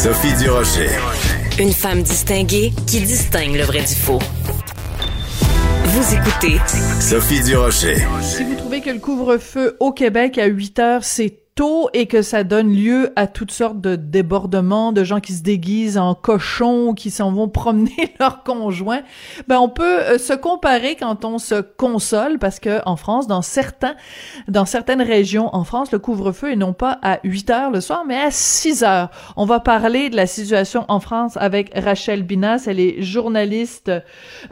Sophie Durocher. Une femme distinguée qui distingue le vrai du faux. Vous écoutez Sophie Durocher. Si vous trouvez que le couvre-feu au Québec à 8 heures, c'est et que ça donne lieu à toutes sortes de débordements, de gens qui se déguisent en cochons, qui s'en vont promener leurs conjoints, ben on peut euh, se comparer quand on se console parce que en France, dans certains, dans certaines régions en France, le couvre-feu est non pas à 8 heures le soir, mais à 6 heures. On va parler de la situation en France avec Rachel Binas. Elle est journaliste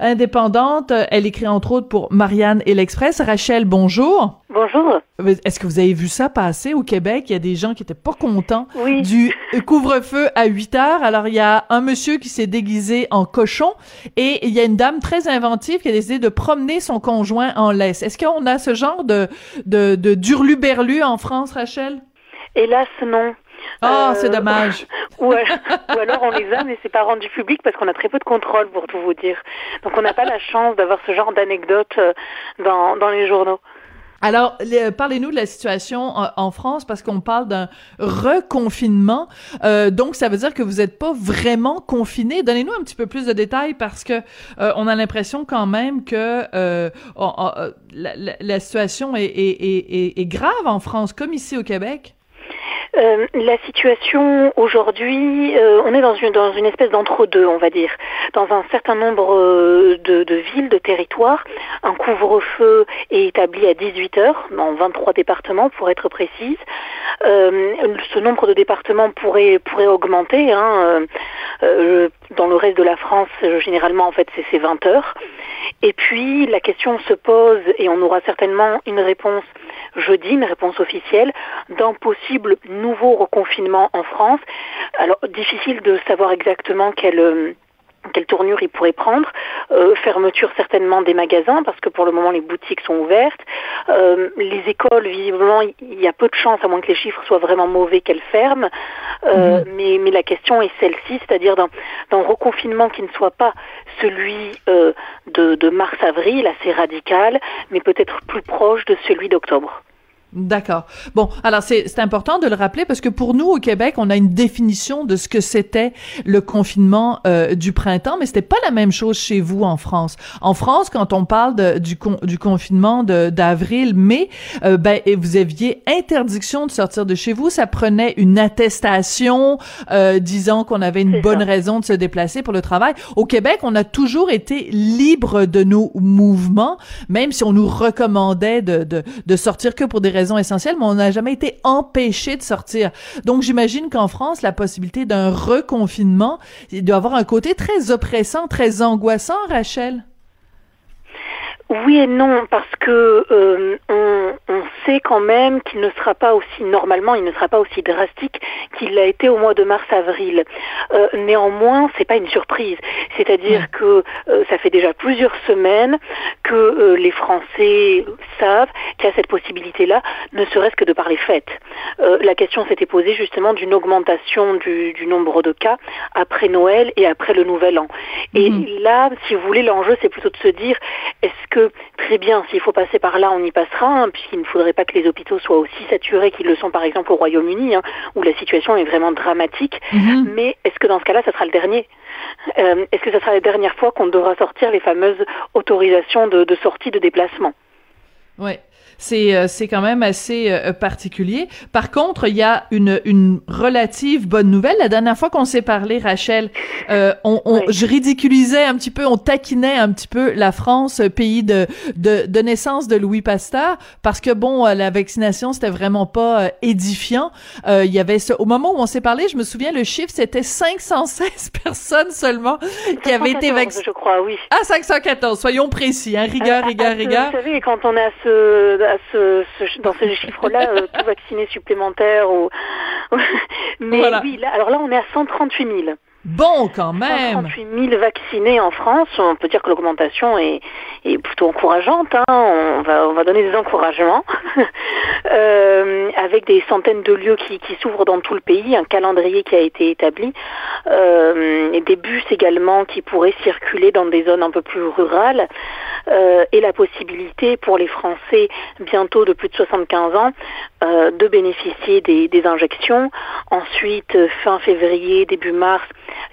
indépendante. Elle écrit entre autres pour Marianne et l'Express. Rachel, bonjour. Bonjour. Est-ce que vous avez vu ça passer au Québec? Il y a des gens qui étaient pas contents oui. du couvre-feu à 8 heures. Alors, il y a un monsieur qui s'est déguisé en cochon et il y a une dame très inventive qui a décidé de promener son conjoint en laisse. Est-ce qu'on a ce genre de, de, de durlu-berlu en France, Rachel? Hélas, non. Ah, c'est dommage. ou, alors on les a, mais c'est pas rendu public parce qu'on a très peu de contrôle, pour tout vous dire. Donc on n'a pas la chance d'avoir ce genre d'anecdotes dans, dans les journaux. Alors, parlez-nous de la situation en, France parce qu'on parle d'un reconfinement. Euh, donc, ça veut dire que vous n'êtes pas vraiment confiné. Donnez-nous un petit peu plus de détails parce que euh, on a l'impression quand même que euh, la, situation est grave en France, comme ici au Québec. Euh, la situation aujourd'hui, euh, on est dans une, espèce d'entre-deux, on va dire. Dans un certain nombre euh, de, villes, de territoires, un couvre-feu est établi à 18 heures, dans 23 départements pour être précise. ce nombre de départements pourrait, augmenter. Hein, dans le reste de la France, généralement, en fait, c'est 20 heures. Et puis, la question se pose, et on aura certainement une réponse jeudi, une réponse officielle, d'un possible reconfinement en France. Alors, difficile de savoir exactement quelle euh, quelle tournure il pourrait prendre, euh, fermeture certainement des magasins parce que pour le moment les boutiques sont ouvertes, euh, les écoles visiblement il y a peu de chances à moins que les chiffres soient vraiment mauvais qu'elles ferment, euh, Mhm. mais, mais la question est celle-ci, c'est-à-dire d'un, reconfinement qui ne soit pas celui de, de mars-avril assez radical, mais peut-être plus proche de celui d'octobre. D'accord. Bon, alors c'est c'est important de le rappeler parce que pour nous au Québec, on a une définition de ce que c'était le confinement euh, du printemps, mais c'était pas la même chose chez vous en France. En France, quand on parle de, du con, du confinement de d'avril, mai, euh, ben et vous aviez interdiction de sortir de chez vous. Ça prenait une attestation euh, disant qu'on avait une bonne ça. raison de se déplacer pour le travail. Au Québec, on a toujours été libre de nos mouvements, même si on nous recommandait de de, de sortir que pour des raisons mais on n'a jamais été empêché de sortir. Donc, j'imagine qu'en France, la possibilité d'un reconfinement, il doit avoir un côté très oppressant, très angoissant, Rachel. Oui et non, parce que euh, on, on sait quand même qu'il ne sera pas aussi normalement, il ne sera pas aussi drastique qu'il l'a été au mois de mars-avril. Euh, néanmoins, c'est pas une surprise. C'est-à-dire que euh, ça fait déjà plusieurs semaines que euh, les Français savent qu'il y a cette possibilité-là, ne serait-ce que de par les fêtes. Euh, la question s'était posée justement d'une augmentation du, du nombre de cas après Noël et après le Nouvel An. Et Mhm. là, si vous voulez, l'enjeu, c'est plutôt de se dire, est-ce que, très bien, s'il faut passer par là, on y passera, hein, puisqu'il ne faudrait pas que les hôpitaux soient aussi saturés qu'ils le sont, par exemple, au Royaume-Uni, hein, où la situation est vraiment dramatique. Mhm. Mais est-ce que dans ce cas-là, ça sera le dernier Euh, Est-ce que ça sera la dernière fois qu'on devra sortir les fameuses autorisations de, de sortie de déplacement? Ouais. C'est euh, c'est quand même assez euh, particulier. Par contre, il y a une une relative bonne nouvelle. La dernière fois qu'on s'est parlé, Rachel, euh, on, on Oui. je ridiculisais un petit peu, on taquinait un petit peu la France, euh, pays de de, de naissance de Louis Pasteur, parce que bon, euh, la vaccination c'était vraiment pas euh, édifiant. Euh, Il y avait ce, au moment où on s'est parlé, je me souviens le chiffre c'était 516 personnes seulement qui avaient été 514, vaccinées. Je crois, oui. Ah 514, soyons précis, hein, rigueur, rigueur, ce- rigueur. Vous savez, quand on à ce, à ce, ce- dans ce chiffre-là, euh, tout vacciné supplémentaire ou. Mais Voilà. oui, là, alors là, on est à 138 000. Bon, quand même. 38 000 vaccinés en France. On peut dire que l'augmentation est, est, plutôt encourageante. Hein. On, va, on va donner des encouragements. euh, avec des centaines de lieux qui, qui s'ouvrent dans tout le pays, un calendrier qui a été établi, euh, et des bus également qui pourraient circuler dans des zones un peu plus rurales, euh, et la possibilité pour les Français bientôt de plus de 75 ans de bénéficier des, des injections. Ensuite, fin février, début mars,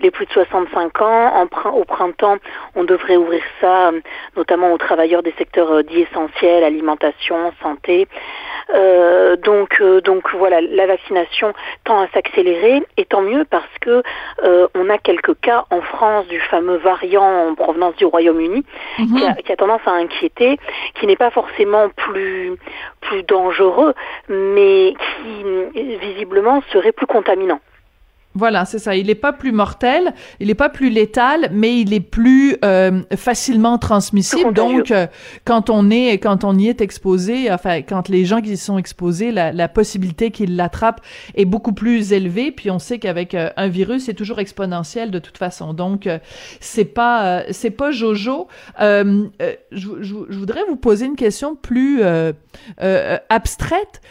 les plus de 65 ans. En, au printemps, on devrait ouvrir ça euh, notamment aux travailleurs des secteurs euh, dits essentiels, alimentation, santé. Euh, donc, euh, donc voilà, la vaccination tend à s'accélérer et tant mieux parce que euh, on a quelques cas en France du fameux variant en provenance du Royaume-Uni Mhm. qui, a, qui a tendance à inquiéter, qui n'est pas forcément plus plus dangereux, mais qui visiblement serait plus contaminant. Voilà, c'est ça. Il n'est pas plus mortel, il n'est pas plus létal, mais il est plus euh, facilement transmissible. Donc, euh, quand on est, quand on y est exposé, enfin, quand les gens qui y sont exposés, la, la possibilité qu'ils l'attrapent est beaucoup plus élevée. Puis on sait qu'avec euh, un virus, c'est toujours exponentiel de toute façon. Donc, euh, c'est pas, euh, c'est pas Jojo. Je, je- je voudrais vous poser une question plus euh, euh, abstraite.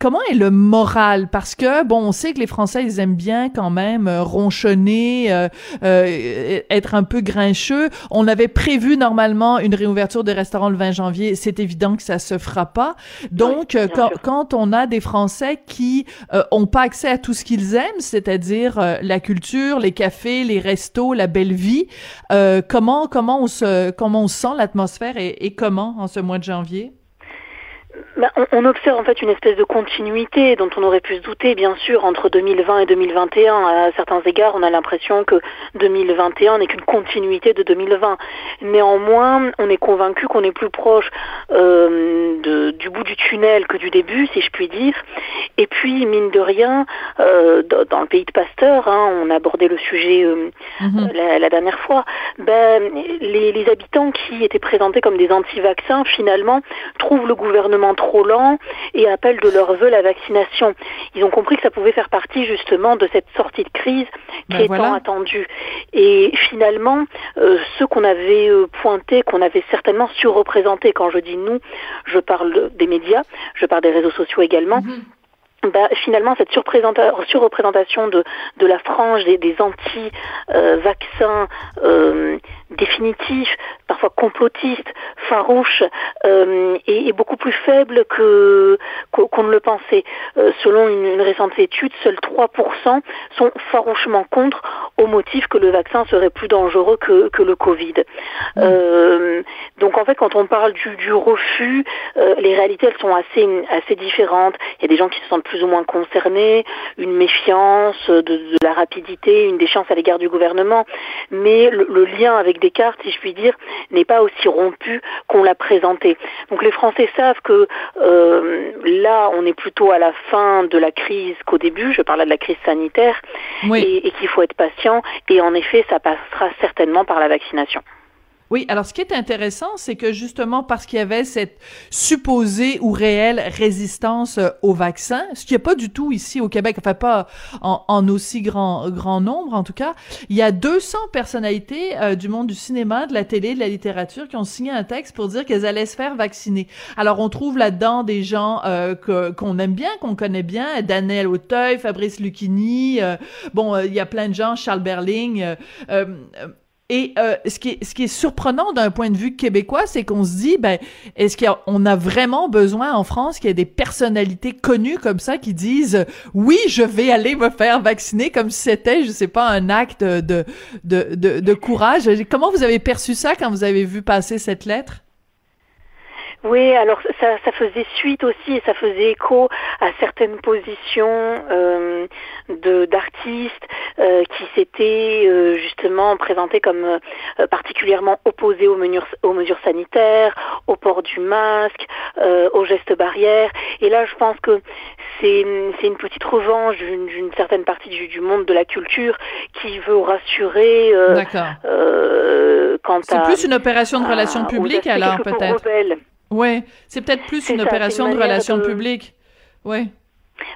Comment est le moral? Parce que, bon, on sait que les Français, ils aiment bien quand même euh, ronchonner, euh, euh, être un peu grincheux. On avait prévu normalement une réouverture des restaurants le 20 janvier. C'est évident que ça se fera pas. Donc, Oui, quand, on a des Français qui euh, ont pas accès à tout ce qu'ils aiment, c'est-à-dire euh, la culture, les cafés, les restos, la belle vie, euh, comment comment on se comment on sent l'atmosphère et, et comment en ce mois de janvier? Ben, on, on observe en fait une espèce de continuité dont on aurait pu se douter, bien sûr, entre 2020 et 2021. À certains égards, on a l'impression que 2021 n'est qu'une continuité de 2020. Néanmoins, on est convaincu qu'on est plus proche euh, de- du bout du tunnel que du début, si je puis dire. Et puis, mine de rien, euh, dans dans le pays de Pasteur, hein, on a abordé le sujet euh, Mhm. la, la dernière fois, ben, les, les habitants qui étaient présentés comme des anti-vaccins, finalement, trouvent le gouvernement trop lent et appellent de leur vœu la vaccination. Ils ont compris que ça pouvait faire partie justement de cette sortie de crise qui Ben est voilà. tant attendue. Et finalement, euh, ceux qu'on avait euh, pointés, qu'on avait certainement surreprésentés, quand je dis nous, je parle des médias, je parle des réseaux sociaux également, bah, finalement, cette surreprésentation de, de la frange des, des anti-vaccins euh, définitifs, parfois complotistes, farouches, euh, est, est beaucoup plus faible que qu'on ne le pensait. Euh, selon une, une récente étude, seuls 3% sont farouchement contre au motif que le vaccin serait plus dangereux que, que le Covid. Euh, donc en fait, quand on parle du, du refus, euh, les réalités elles sont assez assez différentes. Il y a des gens qui se sentent plus ou moins concernés, une méfiance de, de la rapidité, une défiance à l'égard du gouvernement, mais le, le lien avec Descartes, si je puis dire, n'est pas aussi rompu qu'on l'a présenté. Donc les Français savent que euh, là, on est plutôt à la fin de la crise qu'au début. Je parlais de la crise sanitaire Oui. et, et qu'il faut être patient. Et en effet, ça passera certainement par la vaccination. Oui, alors ce qui est intéressant, c'est que justement parce qu'il y avait cette supposée ou réelle résistance euh, au vaccin, ce qui a pas du tout ici au Québec, enfin pas en, en aussi grand, grand nombre en tout cas, il y a 200 personnalités euh, du monde du cinéma, de la télé, de la littérature qui ont signé un texte pour dire qu'elles allaient se faire vacciner. Alors on trouve là-dedans des gens euh, qu'on aime bien, qu'on connaît bien, Daniel Auteuil, Fabrice Lucchini, euh, bon, il y a plein de gens, Charles Berling, et euh, ce, qui est, surprenant d'un point de vue québécois, c'est qu'on se dit, ben, est-ce qu'on a vraiment besoin en France qu'il y ait des personnalités connues comme ça qui disent, oui, je vais aller me faire vacciner comme si c'était, je sais pas, un acte de, de, de courage? Comment vous avez perçu ça quand vous avez vu passer cette lettre? Oui, alors ça, ça faisait suite aussi et ça faisait écho à certaines positions euh, de d'artistes euh, qui s'étaient euh, justement présentés comme euh, particulièrement opposés aux mesures, aux mesures sanitaires, au port du masque, euh, aux gestes barrières. Et là, je pense que c'est c'est une petite revanche d'une d'une certaine partie du, du monde de la culture qui veut rassurer euh, D'accord. euh, quant C'est à plus une opération de relations publiques alors peut-être. Ouais, c'est peut-être plus une ça, opération une de relations de- publiques. Ouais.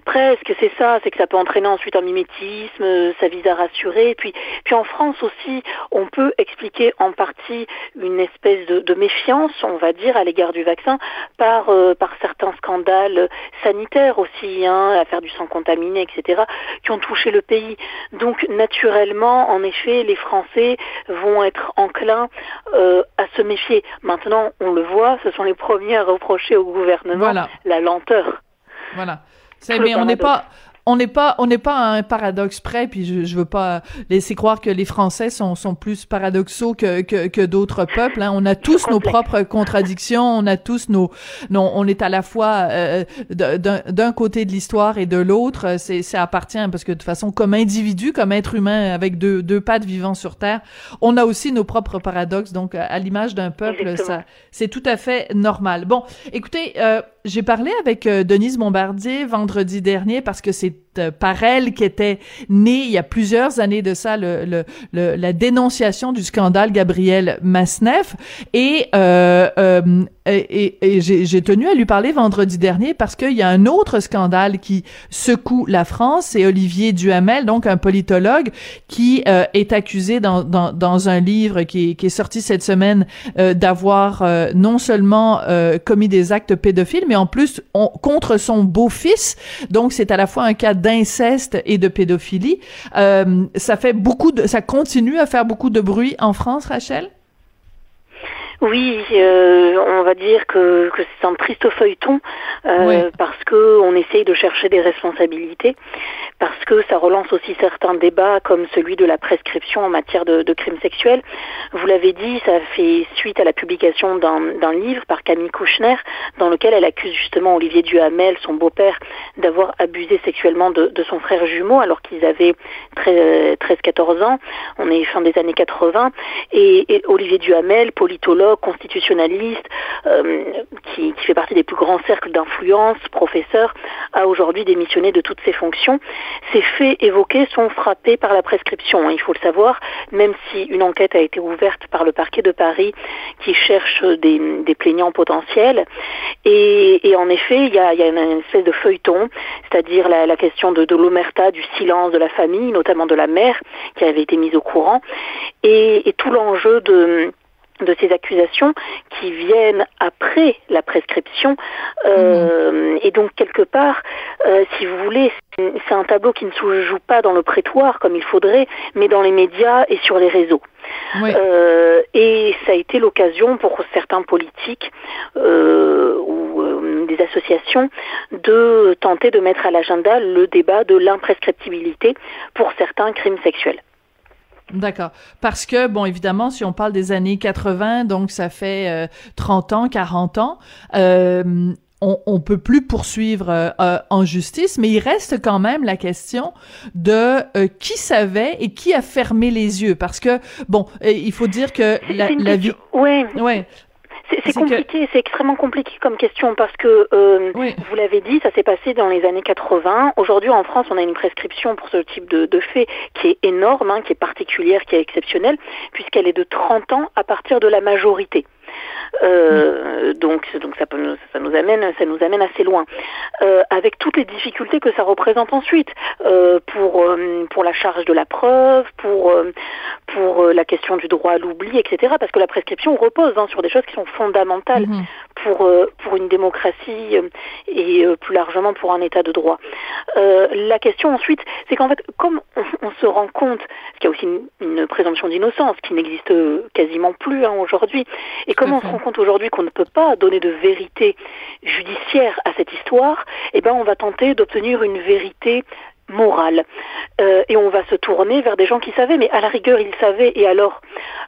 Presque, c'est ça, c'est que ça peut entraîner ensuite un mimétisme, ça vise à rassurer. Puis, puis en France aussi, on peut expliquer en partie une espèce de, méfiance, on va dire, à l'égard du vaccin par, euh, par certains scandales sanitaires aussi, hein, l'affaire du sang contaminé, etc., qui ont touché le pays. Donc naturellement, en effet, les Français vont être enclins euh, à se méfier. Maintenant, on le voit, ce sont les premiers à reprocher au gouvernement la lenteur. Voilà mais on n'est pas on n'est pas on n'est pas à un paradoxe près puis je, je veux pas laisser croire que les Français sont sont plus paradoxaux que que, que d'autres peuples hein. on a tous nos propres contradictions on a tous nos non on est à la fois euh, d'un côté de l'histoire et de l'autre c'est ça appartient parce que de toute façon comme individu comme être humain avec deux deux pattes vivant sur terre on a aussi nos propres paradoxes. Donc à l'image d'un peuple ça c'est tout à fait normal. Bon écoutez euh, j'ai parlé avec euh, Denise Bombardier vendredi dernier parce que c'est par elle qu'était née il y a plusieurs années de ça le, le, la dénonciation du scandale Gabriel Masneff et euh, euh et, et, j'ai tenu à lui parler vendredi dernier parce qu'il y a un autre scandale qui secoue la France, c'est Olivier Duhamel, donc un politologue qui euh, est accusé dans, dans, dans, un livre qui est, qui est sorti cette semaine euh, d'avoir euh, non seulement commis des actes pédophiles, mais en plus contre son beau-fils. Donc c'est à la fois un cas d'inceste et de pédophilie. ça fait beaucoup de, ça continue à faire beaucoup de bruit en France, Rachel? Oui, euh, on va dire que, que c'est un triste feuilleton euh, parce que on essaye de chercher des responsabilités, parce que ça relance aussi certains débats comme celui de la prescription en matière de, de crimes sexuels. Vous l'avez dit, ça fait suite à la publication d'un livre par Camille Kouchner dans lequel elle accuse justement Olivier Duhamel, son beau-père, d'avoir abusé sexuellement de, de, son frère jumeau alors qu'ils avaient 13-14 ans. On est fin des années 80 et, et Olivier Duhamel, politologue constitutionnaliste, euh, qui, fait partie des plus grands cercles d'influence, professeur, a aujourd'hui démissionné de toutes ses fonctions. Ces faits évoqués sont frappés par la prescription, hein, il faut le savoir, même si une enquête a été ouverte par le parquet de Paris qui cherche des, plaignants potentiels. Et, en effet, il y a, une espèce de feuilleton, c'est-à-dire la, question de, l'omerta, du silence de la famille, notamment de la mère, qui avait été mise au courant, et tout l'enjeu de de ces accusations qui viennent après la prescription. Euh, Et donc, quelque part, euh, si vous voulez, c'est un tableau qui ne se joue pas dans le prétoire comme il faudrait, mais dans les médias et sur les réseaux. Euh, et ça a été l'occasion pour certains politiques euh, ou euh, des associations de tenter de mettre à l'agenda le débat de l'imprescriptibilité pour certains crimes sexuels. D'accord. Parce que, bon, évidemment, si on parle des années 80, donc ça fait euh, 30 ans, 40 ans, euh, on, on peut plus poursuivre euh, euh, en justice, mais il reste quand même la question de qui savait et qui a fermé les yeux. Parce que, bon, il faut dire que la, la vie... Ouais. C'est compliqué, c'est extrêmement compliqué comme question parce que euh, vous l'avez dit, ça s'est passé dans les années 80. Aujourd'hui, en France, on a une prescription pour ce type de, de fait qui est énorme, hein, qui est particulière, qui est exceptionnelle, puisqu'elle est de 30 ans à partir de la majorité. Euh, donc, donc ça, peut, ça nous amène, ça nous amène assez loin, euh, avec toutes les difficultés que ça représente ensuite euh, pour pour la charge de la preuve, pour pour la question du droit à l'oubli, etc. Parce que la prescription repose hein, sur des choses qui sont fondamentales mhm. pour pour une démocratie et plus largement pour un État de droit. La question ensuite, c'est qu'en fait, comme on, se rend compte qu'il y a aussi une, une présomption d'innocence qui n'existe quasiment plus hein, aujourd'hui, et comme on se rend compte aujourd'hui qu'on ne peut pas donner de vérité judiciaire à cette histoire, eh ben on va tenter d'obtenir une vérité morale. Euh, et on va se tourner vers des gens qui savaient, mais à la rigueur, ils savaient, et alors,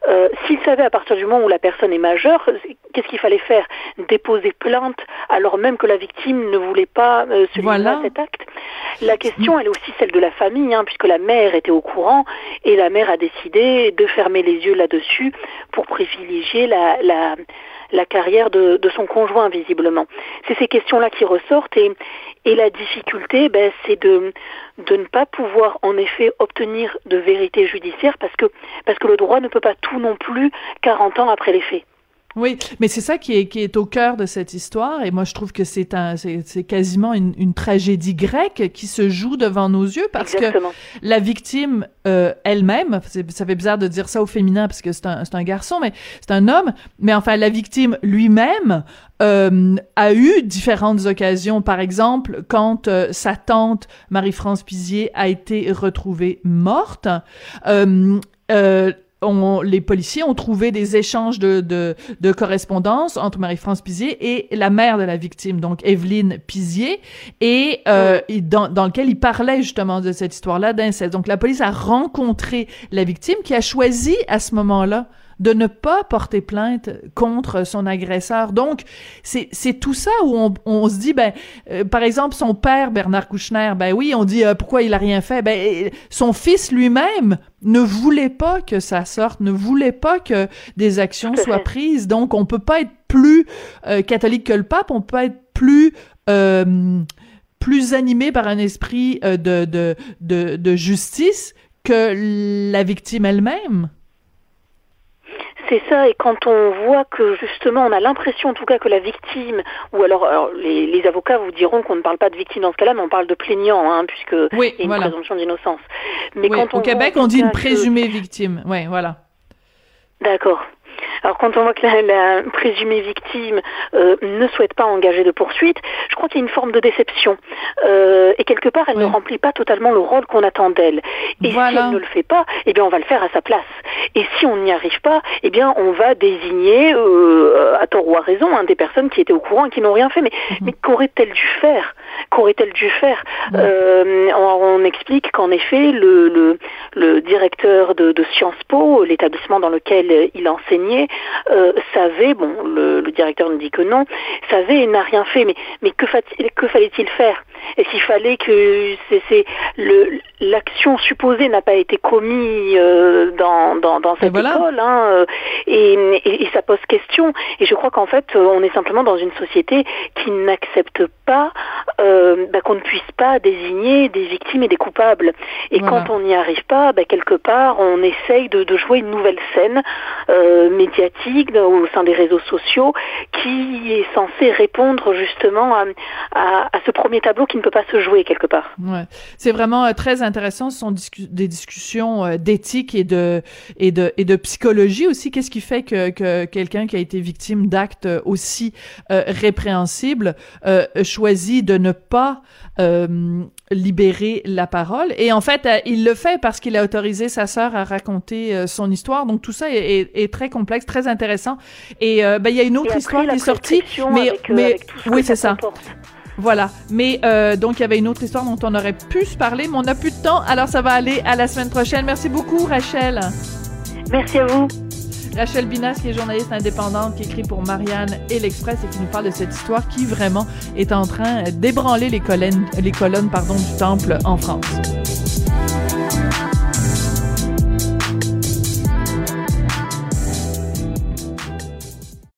euh, s'ils savaient à partir du moment où la personne est majeure, qu'est-ce qu'il fallait faire? Déposer plainte, alors même que la victime ne voulait pas euh, se livrer à cet acte? La question, elle est aussi celle de la famille, hein, puisque la mère était au courant, et la mère a décidé de fermer les yeux là-dessus pour privilégier la, la la carrière de, de son conjoint visiblement. C'est ces questions-là qui ressortent et, et la difficulté, ben, c'est de, de ne pas pouvoir en effet obtenir de vérité judiciaire parce que, parce que le droit ne peut pas tout non plus 40 ans après les faits. Oui, mais c'est ça qui est, qui est au cœur de cette histoire, et moi je trouve que c'est un, c'est quasiment une, une, tragédie grecque qui se joue devant nos yeux parce que la victime euh, elle-même, ça fait bizarre de dire ça au féminin parce que c'est un, c'est un garçon, mais c'est un homme, mais enfin la victime lui-même euh, a eu différentes occasions. Par exemple, quand euh, sa tante Marie-France Pizier a été retrouvée morte. Euh, les policiers ont trouvé des échanges de, de, correspondance entre Marie-France Pizier et la mère de la victime, donc Evelyne Pizier, et, euh, dans, dans lequel il parlait justement de cette histoire-là d'inceste. Donc la police a rencontré la victime qui a choisi à ce moment-là de ne pas porter plainte contre son agresseur. Donc, c'est, tout ça où on, on se dit, ben, euh, par exemple, son père, Bernard Kouchner, ben oui, on dit, euh, pourquoi il a rien fait? Ben, son fils lui-même ne voulait pas que ça sorte, ne voulait pas que des actions soient prises. Donc, on peut pas être plus euh, catholique que le pape, on peut être plus plus animé par un esprit de, de, de, de justice que la victime elle-même. C'est ça, et quand on voit que justement on a l'impression en tout cas que la victime, ou alors, les, avocats vous diront qu'on ne parle pas de victime dans ce cas-là, mais on parle de plaignant, hein, puisque oui, y a une présomption d'innocence. Mais quand on au Québec, on dit une présumée victime. Oui, voilà. D'accord. Alors quand on voit que la, présumée victime euh, ne souhaite pas engager de poursuite, je crois qu'il y a une forme de déception. Euh, et quelque part, elle ne remplit pas totalement le rôle qu'on attend d'elle. Et si elle ne le fait pas, eh bien on va le faire à sa place. Et si on n'y arrive pas, eh bien on va désigner, euh, à tort ou à raison, hein, des personnes qui étaient au courant et qui n'ont rien fait. Mais, mhm. mais qu'aurait-elle dû faire? Qu'aurait-elle dû faire? On, explique qu'en effet, le, le, le directeur de, de, Sciences Po, l'établissement dans lequel il euh, savait, bon, le, le, directeur nous dit que non, savait et n'a rien fait. Mais, mais que, que fallait-il faire? Est-ce qu'il fallait que c'est l'action supposée n'a pas été commise euh, dans, dans, dans, cette école hein, euh, et, et, et, ça pose question. Et je crois qu'en fait, on est simplement dans une société qui n'accepte pas euh, bah, qu'on ne puisse pas désigner des victimes et des coupables. Et quand on n'y arrive pas, bah, quelque part, on essaye de, de jouer une nouvelle scène euh, médiatique au sein des réseaux sociaux qui est censée répondre justement à, ce premier tableau qui ne peut pas se jouer quelque part. C'est vraiment euh, très intéressant. Ce sont des discussions euh, d'éthique et de, et, de, et de psychologie aussi. Qu'est-ce qui fait que, que quelqu'un qui a été victime d'actes aussi euh, répréhensibles choisit de ne pas libérer la parole? Et en fait, il le fait parce qu'il a autorisé sa sœur à raconter son histoire. Donc tout ça est, est, très complexe, très intéressant. Et ben il y a une autre histoire qui est sortie, mais mais oui c'est ça. Voilà. Mais euh, donc, il y avait une autre histoire dont on aurait pu se parler, mais on n'a plus de temps. Alors, ça va aller à la semaine prochaine. Merci beaucoup, Rachel. Merci à vous. Rachel Binas, qui est journaliste indépendante, qui écrit pour Marianne et l'Express et qui nous parle de cette histoire qui vraiment est en train d'ébranler les colonnes, les colonnes pardon, du temple en France.